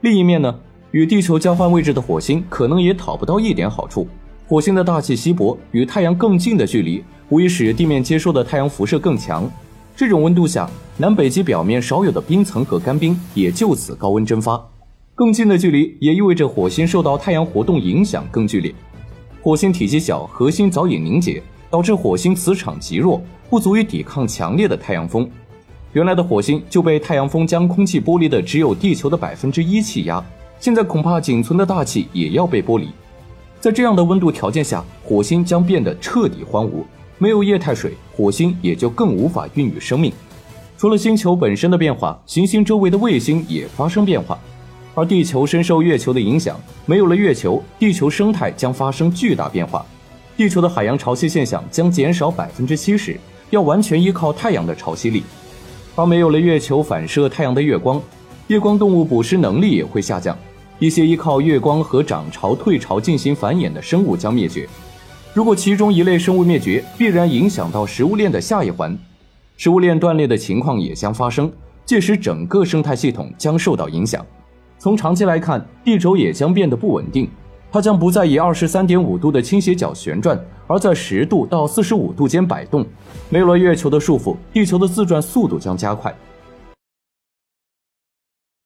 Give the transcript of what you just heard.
另一面呢，与地球交换位置的火星可能也讨不到一点好处。火星的大气稀薄，与太阳更近的距离，无疑使地面接收的太阳辐射更强。这种温度下，南北极表面少有的冰层和干冰也就此高温蒸发。更近的距离也意味着火星受到太阳活动影响更剧烈。火星体积小，核心早已凝结，导致火星磁场极弱，不足以抵抗强烈的太阳风。原来的火星就被太阳风将空气剥离的只有地球的百分之一气压，现在恐怕仅存的大气也要被剥离。在这样的温度条件下，火星将变得彻底荒芜，没有液态水，火星也就更无法孕育生命。除了星球本身的变化，行星周围的卫星也发生变化。而地球深受月球的影响，没有了月球，地球生态将发生巨大变化，地球的海洋潮汐现象将减少百分之七十，要完全依靠太阳的潮汐力。而没有了月球反射太阳的月光，夜光动物捕食能力也会下降，一些依靠月光和涨潮退潮进行繁衍的生物将灭绝。如果其中一类生物灭绝，必然影响到食物链的下一环，食物链断裂的情况也将发生，届时整个生态系统将受到影响。从长期来看，地轴也将变得不稳定，它将不再以二十三点五度的倾斜角旋转，而在十度到四十五度间摆动。没有了月球的束缚，地球的自转速度将加快，